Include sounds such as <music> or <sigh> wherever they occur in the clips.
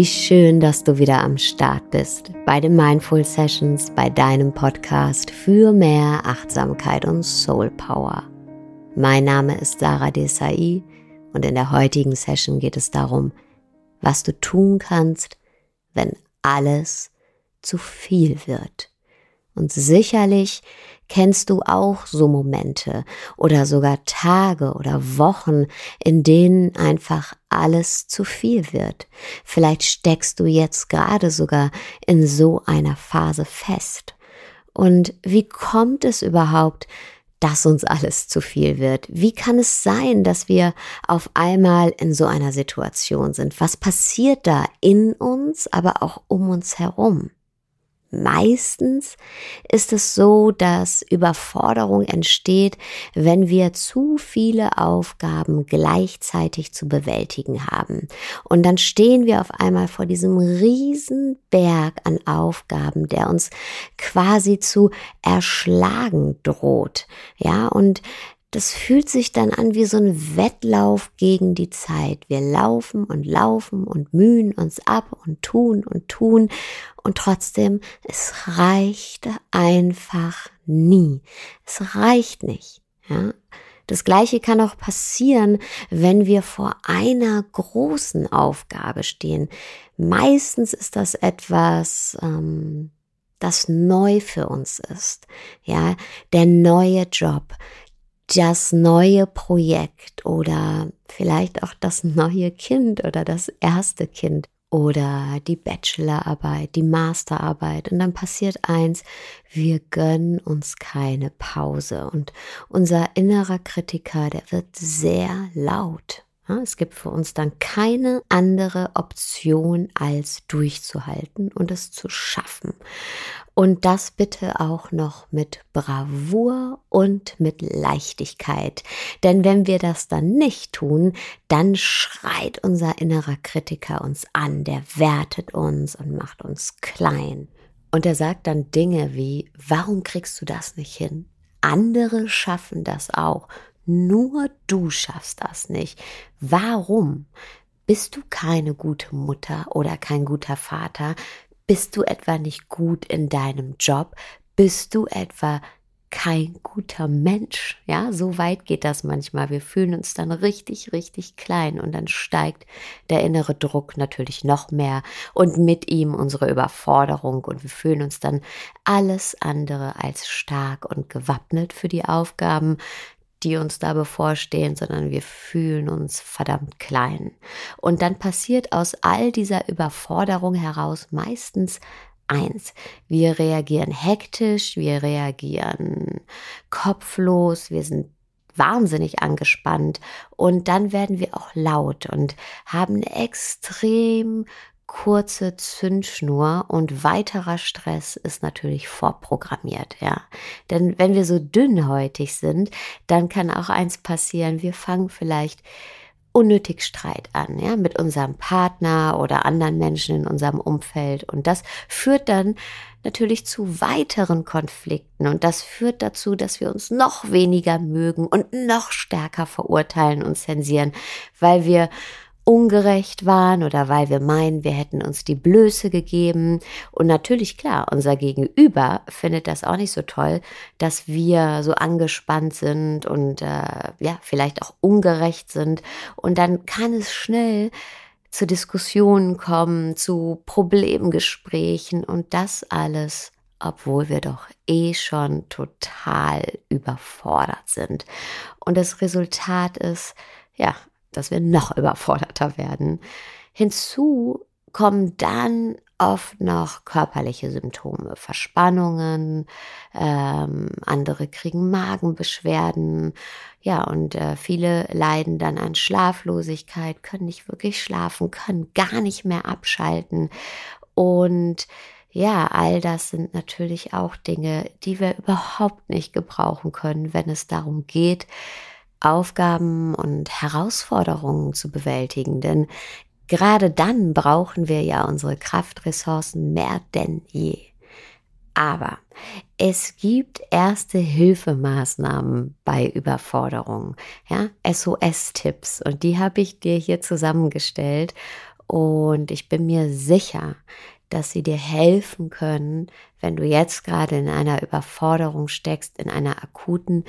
wie schön, dass du wieder am Start bist bei den Mindful Sessions, bei deinem Podcast für mehr Achtsamkeit und Soul Power. Mein Name ist Sarah Desai und in der heutigen Session geht es darum, was du tun kannst, wenn alles zu viel wird. Und sicherlich Kennst du auch so Momente oder sogar Tage oder Wochen, in denen einfach alles zu viel wird? Vielleicht steckst du jetzt gerade sogar in so einer Phase fest. Und wie kommt es überhaupt, dass uns alles zu viel wird? Wie kann es sein, dass wir auf einmal in so einer Situation sind? Was passiert da in uns, aber auch um uns herum? Meistens ist es so, dass Überforderung entsteht, wenn wir zu viele Aufgaben gleichzeitig zu bewältigen haben. Und dann stehen wir auf einmal vor diesem riesen Berg an Aufgaben, der uns quasi zu erschlagen droht. Ja, und das fühlt sich dann an wie so ein Wettlauf gegen die Zeit. Wir laufen und laufen und mühen uns ab und tun und tun und trotzdem, es reicht einfach nie. Es reicht nicht. Ja? Das Gleiche kann auch passieren, wenn wir vor einer großen Aufgabe stehen. Meistens ist das etwas, ähm, das neu für uns ist. Ja, der neue Job, das neue Projekt oder vielleicht auch das neue Kind oder das erste Kind oder die Bachelorarbeit, die Masterarbeit. Und dann passiert eins, wir gönnen uns keine Pause. Und unser innerer Kritiker, der wird sehr laut. Es gibt für uns dann keine andere Option, als durchzuhalten und es zu schaffen. Und das bitte auch noch mit Bravour und mit Leichtigkeit. Denn wenn wir das dann nicht tun, dann schreit unser innerer Kritiker uns an, der wertet uns und macht uns klein. Und er sagt dann Dinge wie, warum kriegst du das nicht hin? Andere schaffen das auch. Nur du schaffst das nicht. Warum? Bist du keine gute Mutter oder kein guter Vater? Bist du etwa nicht gut in deinem Job? Bist du etwa kein guter Mensch. Ja, so weit geht das manchmal. Wir fühlen uns dann richtig, richtig klein und dann steigt der innere Druck natürlich noch mehr und mit ihm unsere Überforderung und wir fühlen uns dann alles andere als stark und gewappnet für die Aufgaben, die uns da bevorstehen, sondern wir fühlen uns verdammt klein. Und dann passiert aus all dieser Überforderung heraus meistens eins. Wir reagieren hektisch, wir reagieren kopflos, wir sind wahnsinnig angespannt und dann werden wir auch laut und haben eine extrem kurze Zündschnur und weiterer Stress ist natürlich vorprogrammiert, ja. Denn wenn wir so dünnhäutig sind, dann kann auch eins passieren, wir fangen vielleicht unnötig Streit an, ja, mit unserem Partner oder anderen Menschen in unserem Umfeld. Und das führt dann natürlich zu weiteren Konflikten. Und das führt dazu, dass wir uns noch weniger mögen und noch stärker verurteilen und zensieren, weil wir ungerecht waren oder weil wir meinen, wir hätten uns die Blöße gegeben. Und natürlich, klar, unser Gegenüber findet das auch nicht so toll, dass wir so angespannt sind und äh, ja, vielleicht auch ungerecht sind. Und dann kann es schnell zu Diskussionen kommen, zu Problemgesprächen und das alles obwohl wir doch eh schon total überfordert sind. Und das Resultat ist, ja, dass wir noch überforderter werden. Hinzu kommen dann oft noch körperliche Symptome, Verspannungen, ähm, andere kriegen Magenbeschwerden, ja, und äh, viele leiden dann an Schlaflosigkeit, können nicht wirklich schlafen, können gar nicht mehr abschalten. Und ja, all das sind natürlich auch Dinge, die wir überhaupt nicht gebrauchen können, wenn es darum geht, Aufgaben und Herausforderungen zu bewältigen. Denn gerade dann brauchen wir ja unsere Kraftressourcen mehr denn je. Aber es gibt erste Hilfemaßnahmen bei Überforderungen, ja, SOS-Tipps und die habe ich dir hier zusammengestellt Und ich bin mir sicher, dass sie dir helfen können, wenn du jetzt gerade in einer Überforderung steckst, in einer akuten,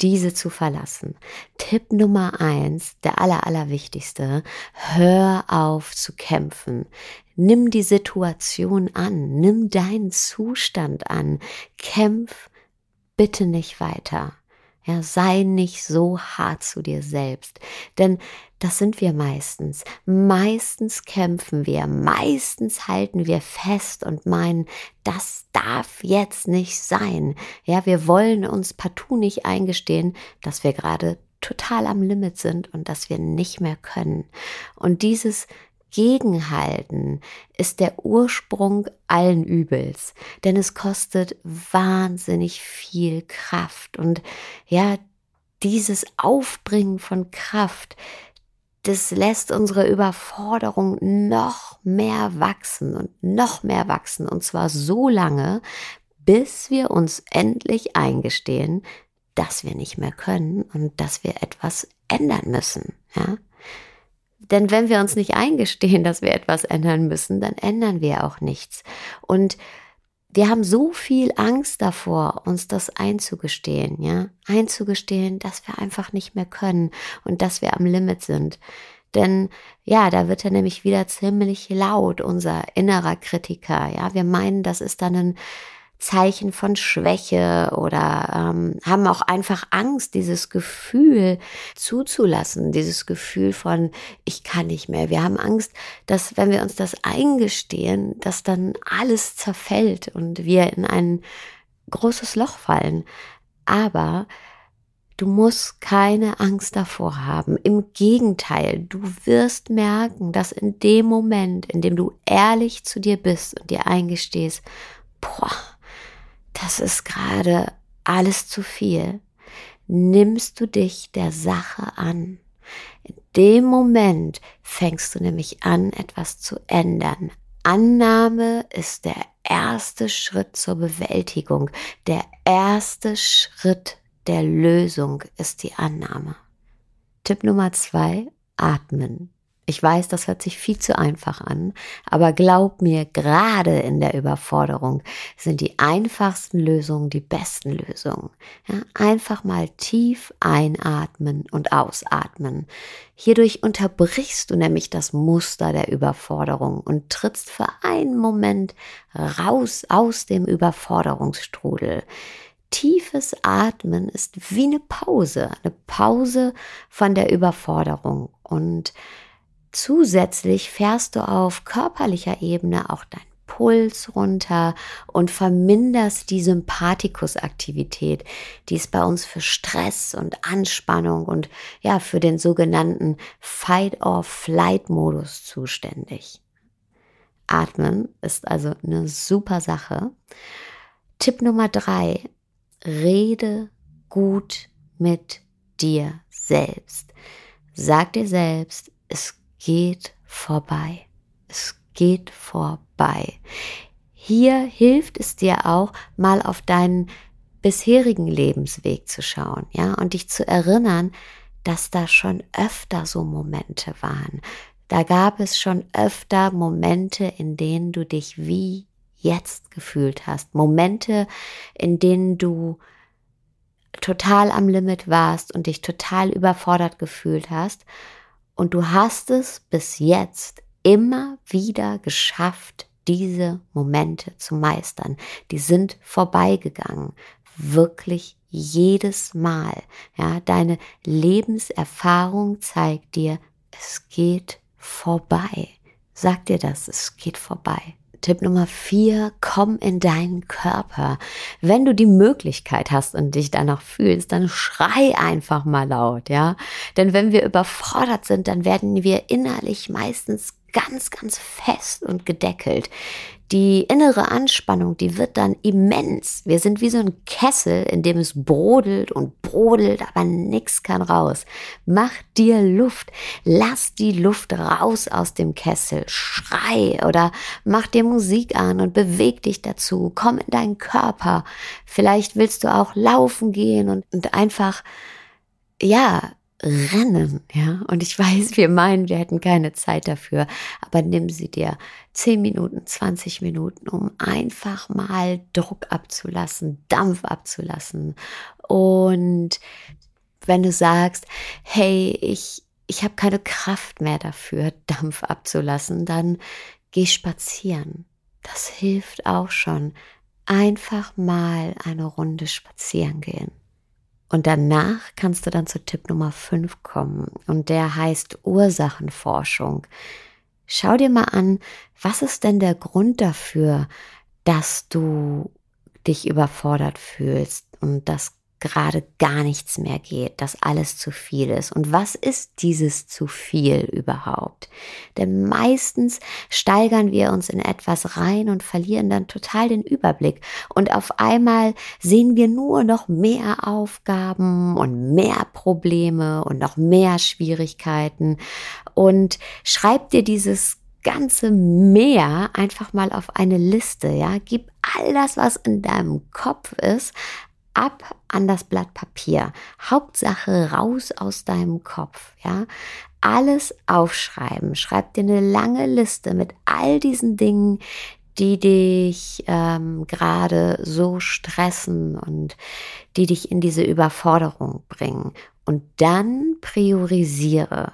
diese zu verlassen. Tipp Nummer eins, der aller, allerwichtigste, hör auf zu kämpfen. Nimm die Situation an, nimm deinen Zustand an, kämpf bitte nicht weiter. Ja, sei nicht so hart zu dir selbst, denn das sind wir meistens. Meistens kämpfen wir, meistens halten wir fest und meinen, das darf jetzt nicht sein. Ja, wir wollen uns partout nicht eingestehen, dass wir gerade total am Limit sind und dass wir nicht mehr können. Und dieses Gegenhalten ist der Ursprung allen Übels, denn es kostet wahnsinnig viel Kraft und ja, dieses Aufbringen von Kraft, das lässt unsere Überforderung noch mehr wachsen und noch mehr wachsen und zwar so lange, bis wir uns endlich eingestehen, dass wir nicht mehr können und dass wir etwas ändern müssen, ja? Denn wenn wir uns nicht eingestehen, dass wir etwas ändern müssen, dann ändern wir auch nichts. Und wir haben so viel Angst davor, uns das einzugestehen, ja, einzugestehen, dass wir einfach nicht mehr können und dass wir am Limit sind. Denn ja, da wird er nämlich wieder ziemlich laut, unser innerer Kritiker. Ja, wir meinen, das ist dann ein Zeichen von Schwäche oder ähm, haben auch einfach Angst, dieses Gefühl zuzulassen, dieses Gefühl von, ich kann nicht mehr. Wir haben Angst, dass wenn wir uns das eingestehen, dass dann alles zerfällt und wir in ein großes Loch fallen. Aber Du musst keine Angst davor haben. Im Gegenteil, du wirst merken, dass in dem Moment, in dem du ehrlich zu dir bist und dir eingestehst, boah, das ist gerade alles zu viel, nimmst du dich der Sache an. In dem Moment fängst du nämlich an, etwas zu ändern. Annahme ist der erste Schritt zur Bewältigung. Der erste Schritt der Lösung ist die Annahme. Tipp Nummer zwei, atmen. Ich weiß, das hört sich viel zu einfach an, aber glaub mir, gerade in der Überforderung sind die einfachsten Lösungen die besten Lösungen. Ja, einfach mal tief einatmen und ausatmen. Hierdurch unterbrichst du nämlich das Muster der Überforderung und trittst für einen Moment raus aus dem Überforderungsstrudel tiefes Atmen ist wie eine Pause, eine Pause von der Überforderung. Und Zusätzlich fährst du auf körperlicher Ebene auch deinen Puls runter und verminderst die Sympathikusaktivität. Die ist bei uns für Stress und Anspannung und ja, für den sogenannten Fight-or-Flight-Modus zuständig. Atmen ist also eine super Sache. Tipp Nummer drei, rede gut mit dir selbst. Sag dir selbst, es geht vorbei. Es geht vorbei. Hier hilft es dir auch, mal auf deinen bisherigen Lebensweg zu schauen, ja, und dich zu erinnern, dass da schon öfter so Momente waren. Da gab es schon öfter Momente, in denen du dich wie jetzt gefühlt hast. Momente, in denen du total am Limit warst und dich total überfordert gefühlt hast. Und du hast es bis jetzt immer wieder geschafft, diese Momente zu meistern. Die sind vorbeigegangen. Wirklich jedes Mal. Ja, deine Lebenserfahrung zeigt dir, es geht vorbei. Sag dir das, es geht vorbei. Tipp Nummer vier, komm in deinen Körper. Wenn du die Möglichkeit hast und dich danach fühlst, dann schrei einfach mal laut, ja. Denn wenn wir überfordert sind, dann werden wir innerlich meistens ganz, ganz fest und gedeckelt. Die innere Anspannung, die wird dann immens. Wir sind wie so ein Kessel, in dem es brodelt und brodelt, aber nichts kann raus. Mach dir Luft. Lass die Luft raus aus dem Kessel. Schrei oder mach dir Musik an und beweg dich dazu. Komm in deinen Körper. Vielleicht willst du auch laufen gehen und, und einfach, ja, rennen, ja. Und ich weiß, wir meinen, wir hätten keine Zeit dafür, aber nimm sie dir 10 Minuten, 20 Minuten, um einfach mal Druck abzulassen, Dampf abzulassen. Und wenn du sagst, hey, ich, ich habe keine Kraft mehr dafür, Dampf abzulassen, dann geh spazieren. Das hilft auch schon. Einfach mal eine Runde spazieren gehen. Und danach kannst du dann zu Tipp Nummer 5 kommen. Und der heißt Ursachenforschung. Schau dir mal an, was ist denn der Grund dafür, dass du dich überfordert fühlst und dass gerade gar nichts mehr geht, dass alles zu viel ist. Und was ist dieses zu viel überhaupt? Denn meistens steigern wir uns in etwas rein und verlieren dann total den Überblick. Und auf einmal sehen wir nur noch mehr Aufgaben und mehr Probleme und noch mehr Schwierigkeiten. Und schreib dir dieses ganze Mehr einfach mal auf eine Liste, ja. Gib all das, was in deinem Kopf ist, ab an das Blatt Papier. Hauptsache raus aus deinem Kopf, ja. Alles aufschreiben. Schreib dir eine lange Liste mit all diesen Dingen, die dich ähm, gerade so stressen und die dich in diese Überforderung bringen. Und dann priorisiere.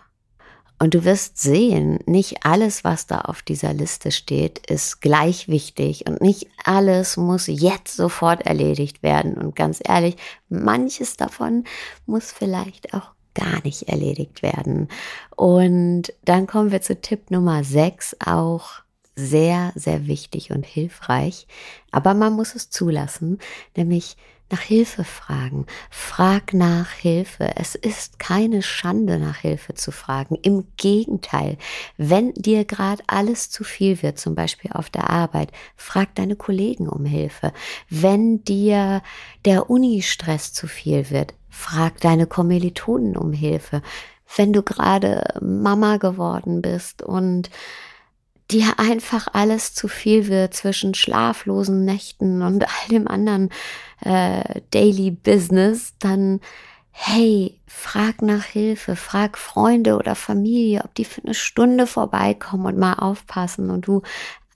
Und du wirst sehen, nicht alles, was da auf dieser Liste steht, ist gleich wichtig und nicht alles muss jetzt sofort erledigt werden. Und ganz ehrlich, manches davon muss vielleicht auch gar nicht erledigt werden. Und dann kommen wir zu Tipp Nummer 6, auch sehr, sehr wichtig und hilfreich. Aber man muss es zulassen, nämlich nach Hilfe fragen. Frag nach Hilfe. Es ist keine Schande, nach Hilfe zu fragen. Im Gegenteil, wenn dir gerade alles zu viel wird, zum Beispiel auf der Arbeit, frag deine Kollegen um Hilfe. Wenn dir der Uni-Stress zu viel wird, frag deine Kommilitonen um Hilfe. Wenn du gerade Mama geworden bist und dir einfach alles zu viel wird zwischen schlaflosen Nächten und all dem anderen äh, Daily Business, dann hey, frag nach Hilfe, frag Freunde oder Familie, ob die für eine Stunde vorbeikommen und mal aufpassen und du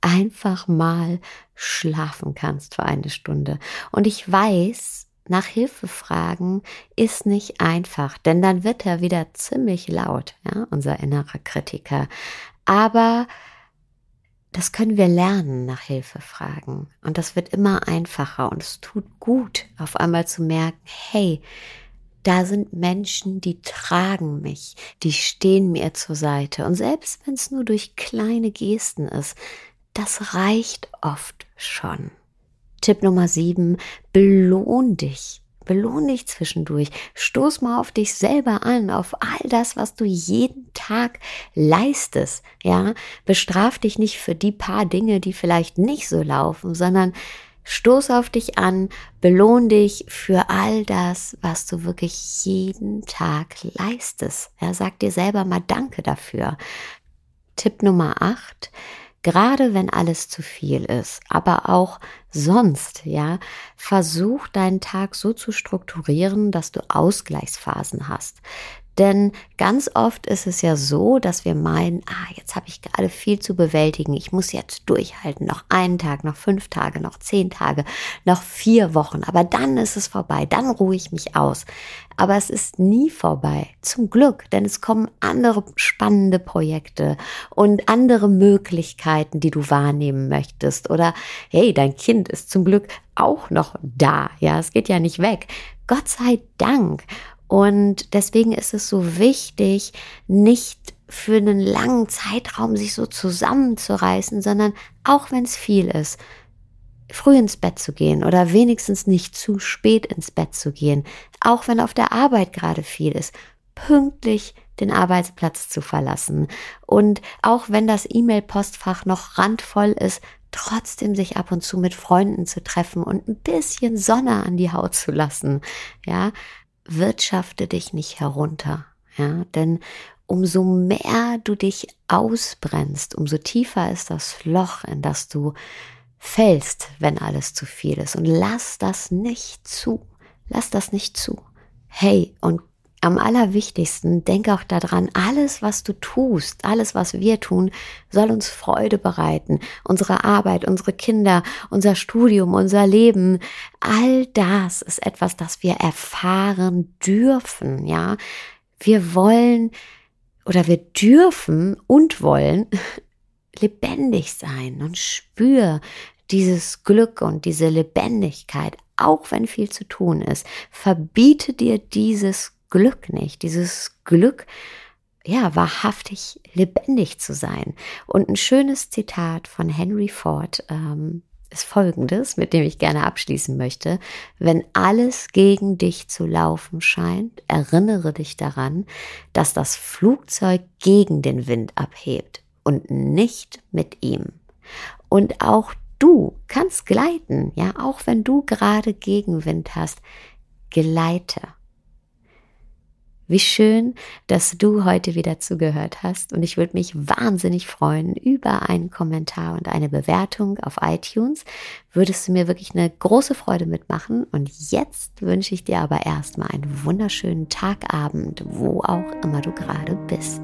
einfach mal schlafen kannst für eine Stunde. Und ich weiß, nach Hilfe fragen ist nicht einfach, denn dann wird er wieder ziemlich laut, ja, unser innerer Kritiker. Aber das können wir lernen, nach Hilfe fragen. Und das wird immer einfacher und es tut gut, auf einmal zu merken, hey, da sind Menschen, die tragen mich, die stehen mir zur Seite. Und selbst wenn es nur durch kleine Gesten ist, das reicht oft schon. Tipp Nummer sieben, belohn dich. Belohn dich zwischendurch. Stoß mal auf dich selber an, auf all das, was du jeden Tag leistest. Ja, bestraf dich nicht für die paar Dinge, die vielleicht nicht so laufen, sondern stoß auf dich an, belohn dich für all das, was du wirklich jeden Tag leistest. Ja, sag dir selber mal Danke dafür. Tipp Nummer acht gerade wenn alles zu viel ist, aber auch sonst, ja, versuch deinen Tag so zu strukturieren, dass du Ausgleichsphasen hast. Denn ganz oft ist es ja so, dass wir meinen, ah, jetzt habe ich gerade viel zu bewältigen, ich muss jetzt durchhalten, noch einen Tag, noch fünf Tage, noch zehn Tage, noch vier Wochen, aber dann ist es vorbei, dann ruhe ich mich aus. Aber es ist nie vorbei, zum Glück, denn es kommen andere spannende Projekte und andere Möglichkeiten, die du wahrnehmen möchtest. Oder hey, dein Kind ist zum Glück auch noch da, ja, es geht ja nicht weg. Gott sei Dank. Und deswegen ist es so wichtig, nicht für einen langen Zeitraum sich so zusammenzureißen, sondern auch wenn es viel ist, früh ins Bett zu gehen oder wenigstens nicht zu spät ins Bett zu gehen, auch wenn auf der Arbeit gerade viel ist, pünktlich den Arbeitsplatz zu verlassen. Und auch wenn das E-Mail-Postfach noch randvoll ist, trotzdem sich ab und zu mit Freunden zu treffen und ein bisschen Sonne an die Haut zu lassen, ja, wirtschafte dich nicht herunter, ja, denn umso mehr du dich ausbrennst, umso tiefer ist das Loch, in das du fällst, wenn alles zu viel ist. Und lass das nicht zu. Lass das nicht zu. Hey, und am allerwichtigsten, denk auch daran, alles, was du tust, alles, was wir tun, soll uns Freude bereiten. Unsere Arbeit, unsere Kinder, unser Studium, unser Leben, all das ist etwas, das wir erfahren dürfen, ja. Wir wollen oder wir dürfen und wollen <laughs> lebendig sein und spür dieses Glück und diese Lebendigkeit, auch wenn viel zu tun ist. Verbiete dir dieses Glück nicht, dieses Glück, ja, wahrhaftig lebendig zu sein. Und ein schönes Zitat von Henry Ford ähm, ist folgendes, mit dem ich gerne abschließen möchte. Wenn alles gegen dich zu laufen scheint, erinnere dich daran, dass das Flugzeug gegen den Wind abhebt und nicht mit ihm. Und auch du kannst gleiten, ja, auch wenn du gerade Gegenwind hast, gleite. Wie schön, dass du heute wieder zugehört hast und ich würde mich wahnsinnig freuen über einen Kommentar und eine Bewertung auf iTunes. Würdest du mir wirklich eine große Freude mitmachen und jetzt wünsche ich dir aber erstmal einen wunderschönen Tagabend, wo auch immer du gerade bist.